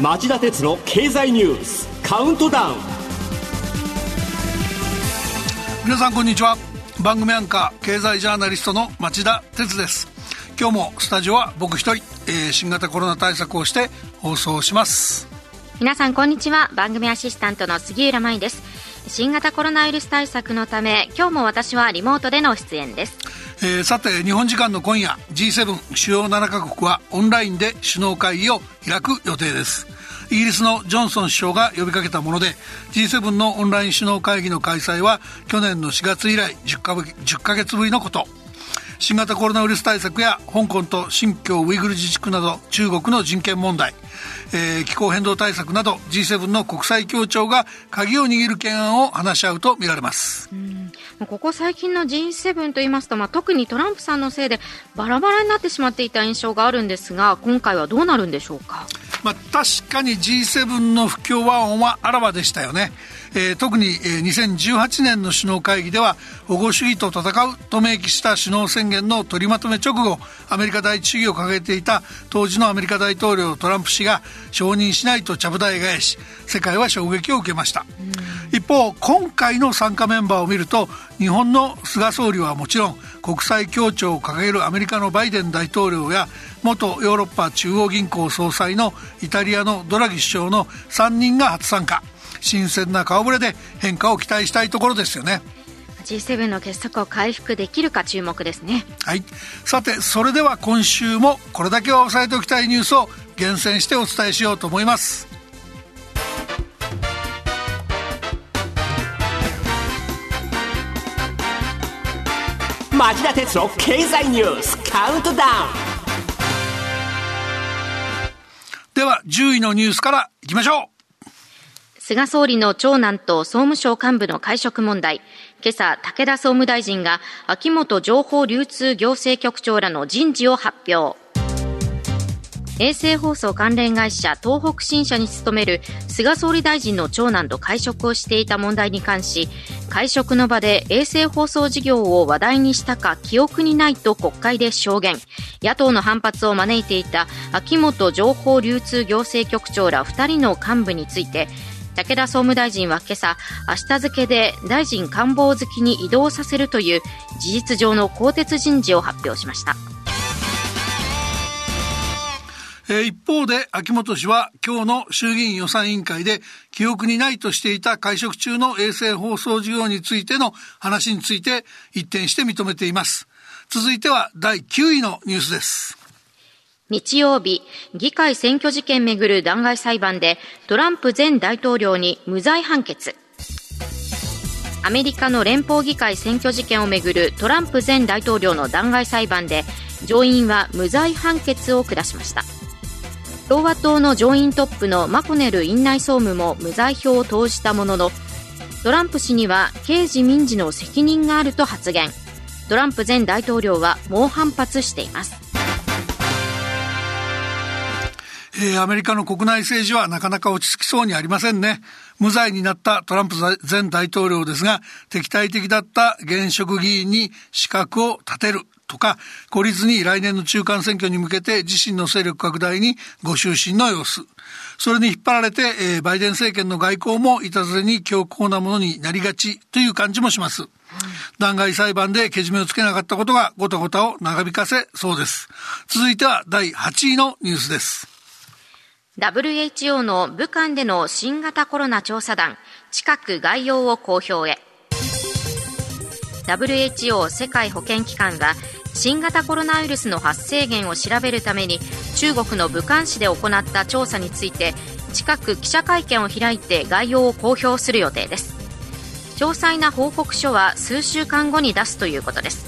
町田鉄の経済ニュースカウントダウン。皆さんこんにちは。番組アンカー経済ジャーナリストの町田鉄です。今日もスタジオは僕一人、えー、新型コロナ対策をして放送します。皆さんこんにちは。番組アシスタントの杉浦舞です新型コロナウイルス対策のため今日も私はリモートでの出演です。えー、さて日本時間の今夜 G7 主要7カ国はオンラインで首脳会議を開く予定です。イギリスのジョンソン首相が呼びかけたもので G7 のオンライン首脳会議の開催は去年の4月以来10か ,10 ヶ月ぶりのこと。新型コロナウイルス対策や香港と新疆ウイグル自治区など中国の人権問題、えー、気候変動対策など G7 の国際協調が鍵を握る懸案を話し合うとみられます。ここ最近の G7 といいますと、まあ、特にトランプさんのせいでバラバラになってしまっていた印象があるんですが今回はどうなるんでしょうか、まあ、確かに G7 の不協和音はあらわでしたよねえー、特に、えー、2018年の首脳会議では保護主義と戦うと明記した首脳宣言の取りまとめ直後アメリカ第一主義を掲げていた当時のアメリカ大統領トランプ氏が承認しないとちゃぶ台返し世界は衝撃を受けました、一方今回の参加メンバーを見ると日本の菅総理はもちろん国際協調を掲げるアメリカのバイデン大統領や元ヨーロッパ中央銀行総裁のイタリアのドラギ首相の3人が初参加新鮮な顔ぶれで変化を期待したいところですよね。G7 の結束を回復できるか注目ですね。はい。さてそれでは今週もこれだけは押さえておきたいニュースを厳選してお伝えしようと思います。町田経済ニュースカウントダウン。では10位のニュースからいきましょう菅総理の長男と総務省幹部の会食問題。今朝、武田総務大臣が秋元情報流通行政局長らの人事を発表。衛星放送関連会社東北新社に勤める菅総理大臣の長男と会食をしていた問題に関し会食の場で衛星放送事業を話題にしたか記憶にないと国会で証言野党の反発を招いていた秋元情報流通行政局長ら2人の幹部について武田総務大臣は今朝、明日付で大臣官房付きに移動させるという事実上の更迭人事を発表しました。えー、一方で秋元氏は今日の衆議院予算委員会で記憶にないとしていた会食中の衛星放送事業についての話について一転して認めています。続いては第9位のニュースです。日曜日、議会選挙事件めぐる弾劾裁判でトランプ前大統領に無罪判決。アメリカの連邦議会選挙事件をめぐるトランプ前大統領の弾劾裁判で上院は無罪判決を下しました。共和党の上院トップのマコネル院内総務も無罪票を投じたもののトランプ氏には刑事民事の責任があると発言。トランプ前大統領は猛反発しています。えー、アメリカの国内政治はなかなか落ち着きそうにありませんね。無罪になったトランプ前大統領ですが、敵対的だった現職議員に資格を立てるとか、孤立に来年の中間選挙に向けて自身の勢力拡大にご就寝の様子。それに引っ張られて、えー、バイデン政権の外交もいたずらに強硬なものになりがちという感じもします。弾劾裁判でけじめをつけなかったことがごたごたを長引かせそうです。続いては第8位のニュースです。WHO の武漢での新型コロナ調査団近く概要を公表へ。WHO 世界保健機関は新型コロナウイルスの発生源を調べるために中国の武漢市で行った調査について近く記者会見を開いて概要を公表する予定です。詳細な報告書は数週間後に出すということです。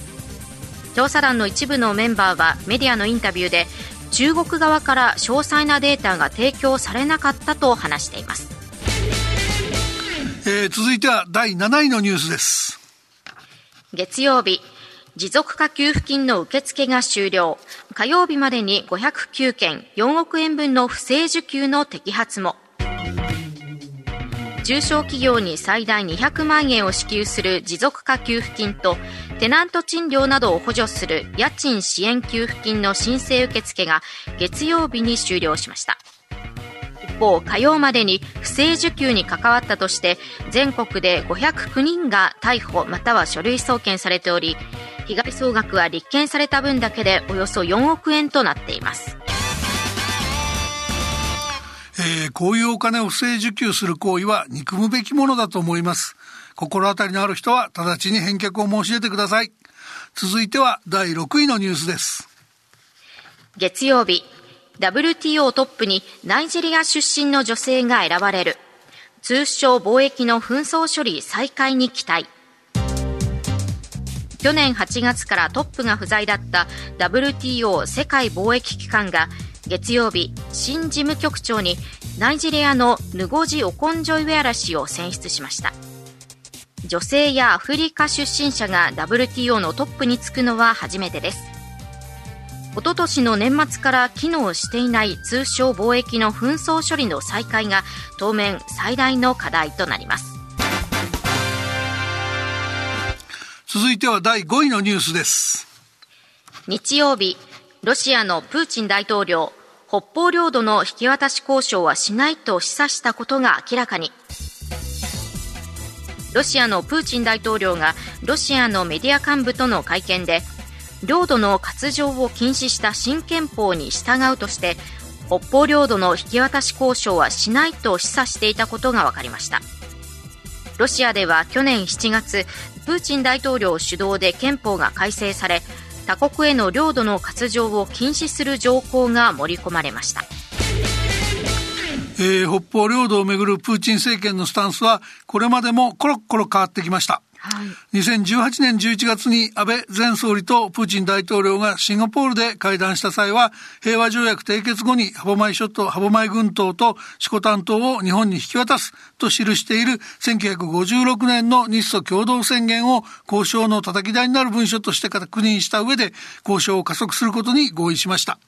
調査団の一部のメンバーはメディアのインタビューで中国側から詳細なデータが提供されなかったと話しています、えー、続いては第7位のニュースです。月曜日持続化給付金の受付が終了。火曜日までに509件4億円分の不正受給の摘発も中小企業に最大200万円を支給する持続化給付金とテナント賃料などを補助する家賃支援給付金の申請受付が月曜日に終了しました。一方火曜までに不正受給に関わったとして全国で509人が逮捕または書類送検されており被害総額は立件された分だけでおよそ4億円となっています。えー、こういうお金を不正受給する行為は憎むべきものだと思います。心当たりのある人は直ちに返却を申し出てください。続いては第6位のニュースです。月曜日、WTO トップにナイジェリア出身の女性が選ばれる。通商貿易の紛争処理再開に期待。去年8月からトップが不在だった WTO 世界貿易機関が月曜日、新事務局長にナイジェリアのヌゴジ・オコンジョイウェアラ氏を選出しました。女性やアフリカ出身者が WTO のトップに就くのは初めてです。おととしの年末から機能していない通商貿易の紛争処理の再開が当面最大の課題となります。続いては第5位のニュースです。日曜日、ロシアのプーチン大統領、北方領土の引き渡し交渉はしないと示唆したことが明らかに。ロシアのプーチン大統領がロシアのメディア幹部との会見で、領土の割譲を禁止した新憲法に従うとして、北方領土の引き渡し交渉はしないと示唆していたことが分かりました。ロシアでは去年7月、プーチン大統領主導で憲法が改正され、他国への領土の割譲を禁止する条項が盛り込まれました。えー、北方領土をめぐるプーチン政権のスタンスはこれまでもコロコロ変わってきました。はい、2018年11月に安倍前総理とプーチン大統領がシンガポールで会談した際は平和条約締結後に歯舞諸島歯舞群島と四股丹島を日本に引き渡すと記している1956年の日ソ共同宣言を交渉の叩き台になる文書として確認した上で交渉を加速することに合意しました。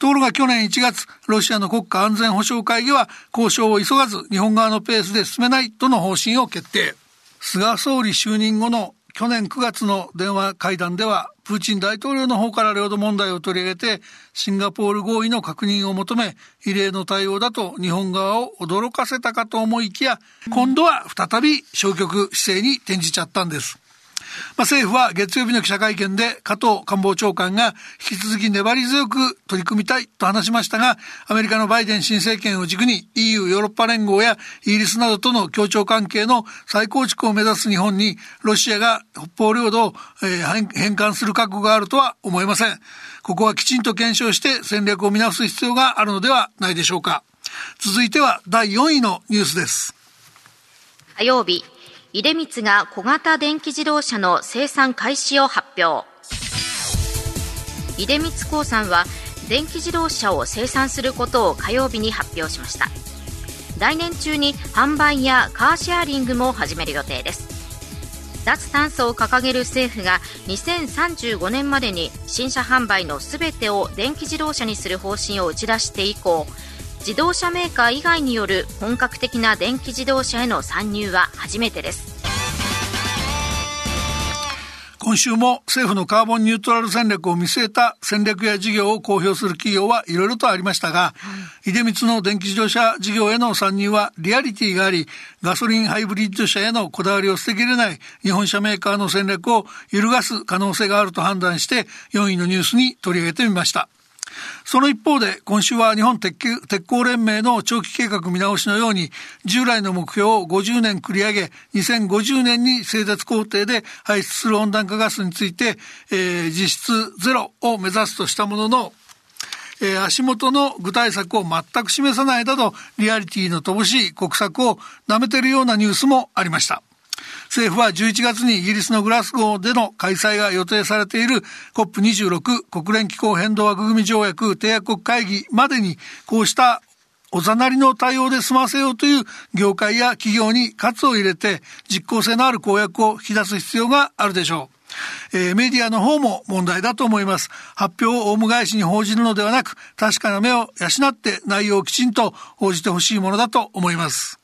ところが去年1月ロシアの国家安全保障会議は交渉を急がず日本側のペースで進めないとの方針を決定。菅総理就任後の去年9月の電話会談では、プーチン大統領の方から領土問題を取り上げて、シンガポール合意の確認を求め、異例の対応だと日本側を驚かせたかと思いきや、今度は再び消極姿勢に転じちゃったんです。まあ、政府は月曜日の記者会見で加藤官房長官が引き続き粘り強く取り組みたいと話しましたが、アメリカのバイデン新政権を軸に EU ヨーロッパ連合やイギリスなどとの協調関係の再構築を目指す日本にロシアが北方領土を、え返還する覚悟があるとは思えません。ここはきちんと検証して戦略を見直す必要があるのではないでしょうか。続いては第4位のニュースです。火曜日、出光が小型電気自動車の生産開始を発表。出光興産は電気自動車を生産することを火曜日に発表しました。来年中に販売やカーシェアリングも始める予定です。脱炭素を掲げる政府が2035年までに新車販売のすべてを電気自動車にする方針を打ち出して以降自動車メーカー以外による本格的な電気自動車への参入は初めてです今週も政府のカーボンニュートラル戦略を見据えた戦略や事業を公表する企業はいろいろとありましたが、出光の電気自動車事業への参入はリアリティがあり、ガソリンハイブリッド車へのこだわりを捨てきれない日本車メーカーの戦略を揺るがす可能性があると判断して4位のニュースに取り上げてみました。その一方で今週は日本鉄鉄鋼連盟の長期計画見直しのように従来の目標を50年繰り上げ2050年に製鉄工程で排出する温暖化ガスについて、えー、実質ゼロを目指すとしたもののえー、足元の具体策を全く示さないなどリアリティの乏しい国策を舐めているようなニュースもありました。政府は11月にイギリスのグラスゴーでの開催が予定されている COP26 国連気候変動枠組条約締約国会議までにこうしたおざなりの対応で済ませようという業界や企業に喝を入れて実効性のある公約を引き出す必要があるでしょう。えー、メディアの方も問題だと思います。発表をオウム返しに報じるのではなく、確かな目を養って内容をきちんと報じてほしいものだと思います。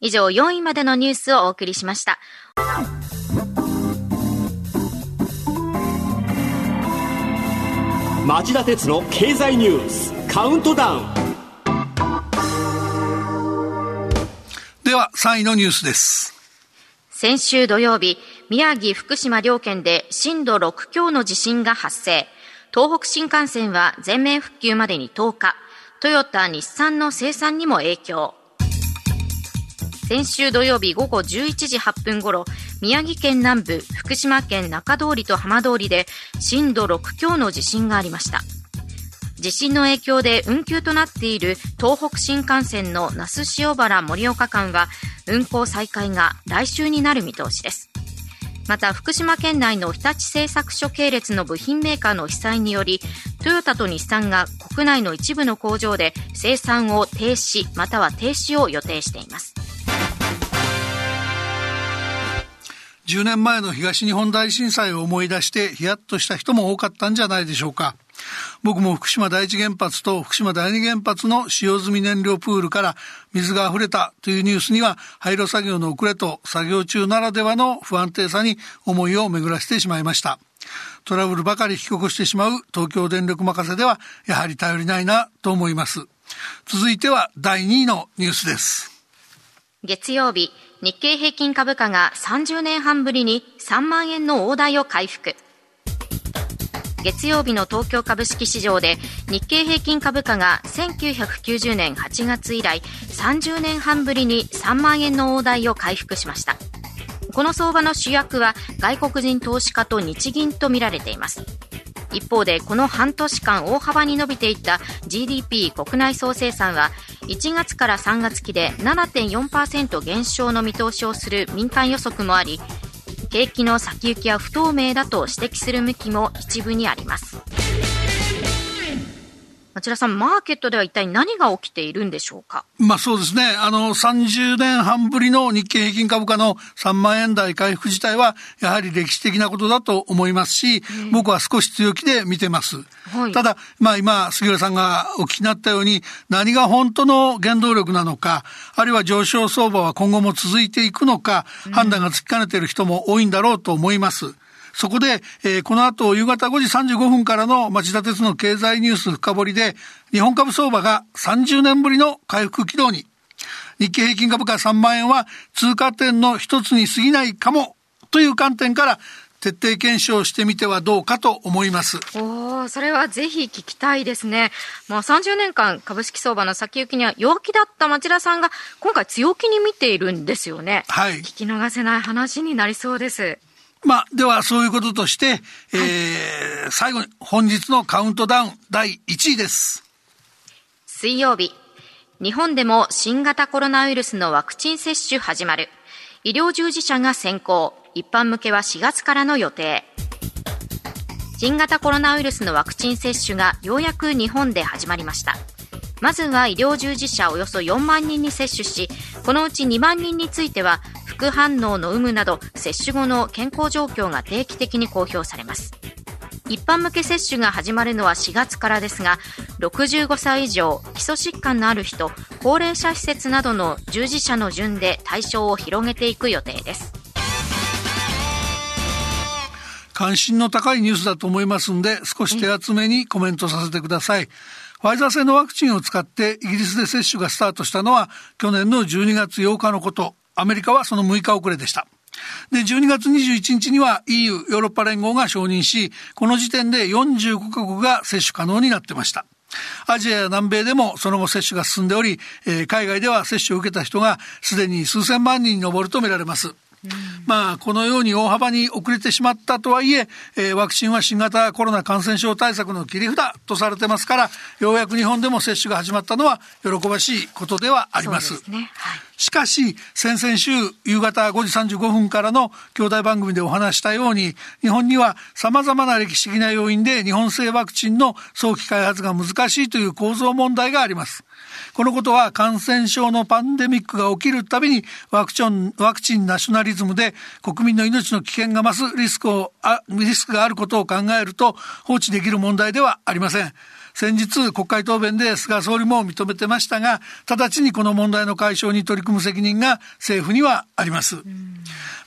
以上4位までのニュースをお送りしました。町田鉄の経済ニュースカウントダウン。では3位のニュースです。先週土曜日宮城福島両県で震度6強の地震が発生。東北新幹線は全面復旧までに10日。トヨタ日産の生産にも影響先週土曜日午後11時8分ごろ、宮城県南部、福島県中通りと浜通りで震度6強の地震がありました。地震の影響で運休となっている東北新幹線の那須塩原盛岡間は運行再開が来週になる見通しです。また福島県内の日立製作所系列の部品メーカーの被災によりトヨタと日産が国内の一部の工場で生産を停止または停止を予定しています10年前の東日本大震災を思い出してヒヤッとした人も多かったんじゃないでしょうか。僕も福島第一原発と福島第二原発の使用済み燃料プールから水が溢れたというニュースには廃炉作業の遅れと作業中ならではの不安定さに思いを巡らせてしまいました。トラブルばかり引き起こしてしまう東京電力任せではやはり頼りないなと思います。続いては第2位のニュースです。月曜日、日経平均株価が30年半ぶりに3万円の大台を回復。月曜日の東京株式市場で日経平均株価が1990年8月以来30年半ぶりに3万円の大台を回復しました。この相場の主役は外国人投資家と日銀とみられています。一方でこの半年間大幅に伸びていった GDP 国内総生産は1月から3月期で7.4%減少の見通しをする民間予測もあり景気の先行きは不透明だと指摘する向きも一部にあります。町田さん、マーケットでは一体何が起きているんでしょうか？まあそうですね。あの、30年半ぶりの日経平均株価の3万円台回復自体は、やはり歴史的なことだと思いますし、僕は少し強気で見てます。はい、ただ、まあ今、杉浦さんがお聞きになったように、何が本当の原動力なのか、あるいは上昇相場は今後も続いていくのか、判断がつきかねている人も多いんだろうと思います。そこで、えー、この後夕方5時35分からの町田鉄の経済ニュース深掘りで、日本株相場が30年ぶりの回復軌道に、日経平均株価3万円は通過点の一つに過ぎないかもという観点から徹底検証してみてはどうかと思います。おお、それはぜひ聞きたいですね。もう30年間株式相場の先行きには弱気だった町田さんが今回強気に見ているんですよね。はい。聞き逃せない話になりそうです。まあ、ではそういうこととして、えー、最後に本日のカウントダウン第1位です。水曜日、日本でも新型コロナウイルスのワクチン接種始まる。医療従事者が先行、一般向けは4月からの予定。新型コロナウイルスのワクチン接種がようやく日本で始まりました。まずは医療従事者およそ4万人に接種し、このうち2万人については副反応の有無など接種後の健康状況が定期的に公表されます。一般向け接種が始まるのは4月からですが65歳以上基礎疾患のある人高齢者施設などの従事者の順で対象を広げていく予定です。関心の高いニュースだと思いますんで少し手厚めにコメントさせてください、ファイザー製のワクチンを使ってイギリスで接種がスタートしたのは去年の12月8日のことアメリカはその6日遅れでした。で、12月21日には EU、ヨーロッパ連合が承認し、この時点で45カ国が接種可能になってました。アジアや南米でもその後接種が進んでおり、えー、海外では接種を受けた人がすでに数千万人に上るとみられます。まあ、このように大幅に遅れてしまったとはいええー、ワクチンは新型コロナ感染症対策の切り札とされてますから、ようやく日本でも接種が始まったのは喜ばしいことではあります。すねはい、しかし、先々週夕方5時35分からの兄弟番組でお話したように、日本には様々な歴史的な要因で日本製ワクチンの早期開発が難しいという構造問題があります。このことは感染症のパンデミックが起きるたびにワクチン、ワクチンナショナリズムで国民の命の危険が増すリスクを、リスクがあることを考えると放置できる問題ではありません。先日国会答弁で菅総理も認めてましたが、直ちにこの問題の解消に取り組む責任が政府にはあります。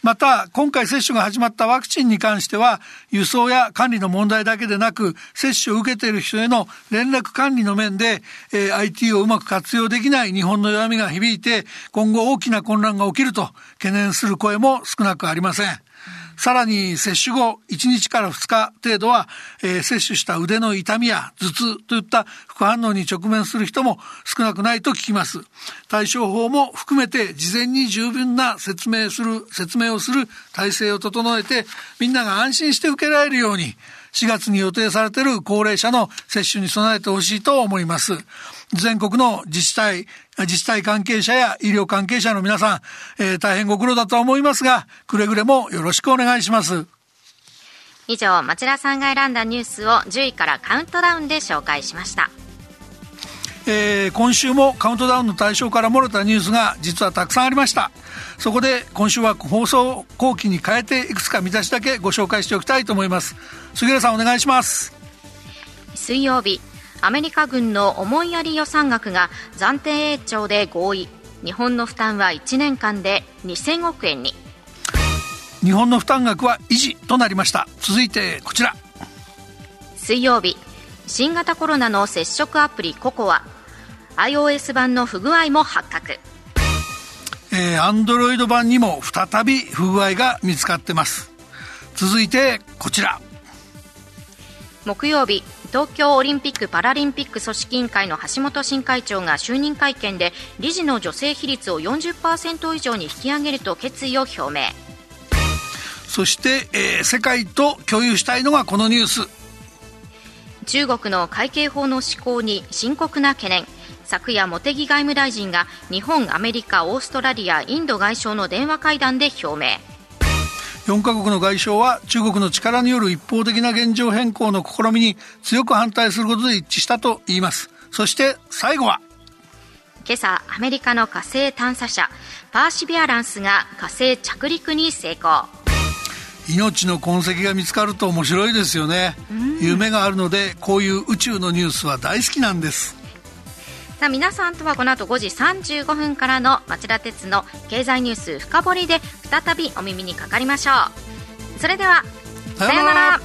また、今回接種が始まったワクチンに関しては、輸送や管理の問題だけでなく、接種を受けている人への連絡管理の面で、えー、IT をうまく活用できない日本の弱みが響いて、今後大きな混乱が起きると懸念する声も少なくありません。さらに接種後1日から2日程度は、えー、接種した腕の痛みや頭痛といった副反応に直面する人も少なくないと聞きます。対処法も含めて事前に十分な説明する、説明をする体制を整えてみんなが安心して受けられるように4月に予定されている高齢者の接種に備えてほしいと思います。全国の自治体、自治体関係者や医療関係者の皆さん、えー、大変ご苦労だとは思いますが、くれぐれもよろしくお願いします。以上、町田さんが選んだニュースを10位からカウントダウンで紹介しました。えー、今週もカウントダウンの対象から漏れたニュースが実はたくさんありましたそこで今週は放送後期に変えていくつか見出しだけご紹介しておきたいと思います。杉浦さんお願いします。水曜日アメリカ軍の思いやり予算額が暫定延長で合意。日本の負担は1年間で2000億円に。日本の負担額は維持となりました。続いてこちら。水曜日新型コロナの接触アプリココア。iOS 版の不具合も発覚えー、Android 版にも再び不具合が見つかってます。続いてこちら。木曜日東京オリンピック・パラリンピック組織委員会の橋本新会長が就任会見で理事の女性比率を40%以上に引き上げると決意を表明。そして、えー、世界と共有したいのがこのニュース。中国の会計法の施行に深刻な懸念昨夜茂木外務大臣が日本、アメリカ、オーストラリア、インド外相の電話会談で表明。4カ国の外相は中国の力による一方的な現状変更の試みに強く反対することで一致したといいます。そして最後は今朝アメリカの火星探査車パーシビアランスが火星着陸に成功。命の痕跡が見つかると面白いですよね。夢があるのでこういう宇宙のニュースは大好きなんですさあ皆さんとはこの後5時35分からの町田鉄の経済ニュース深掘りで再びお耳にかかりましょう。それではさようなら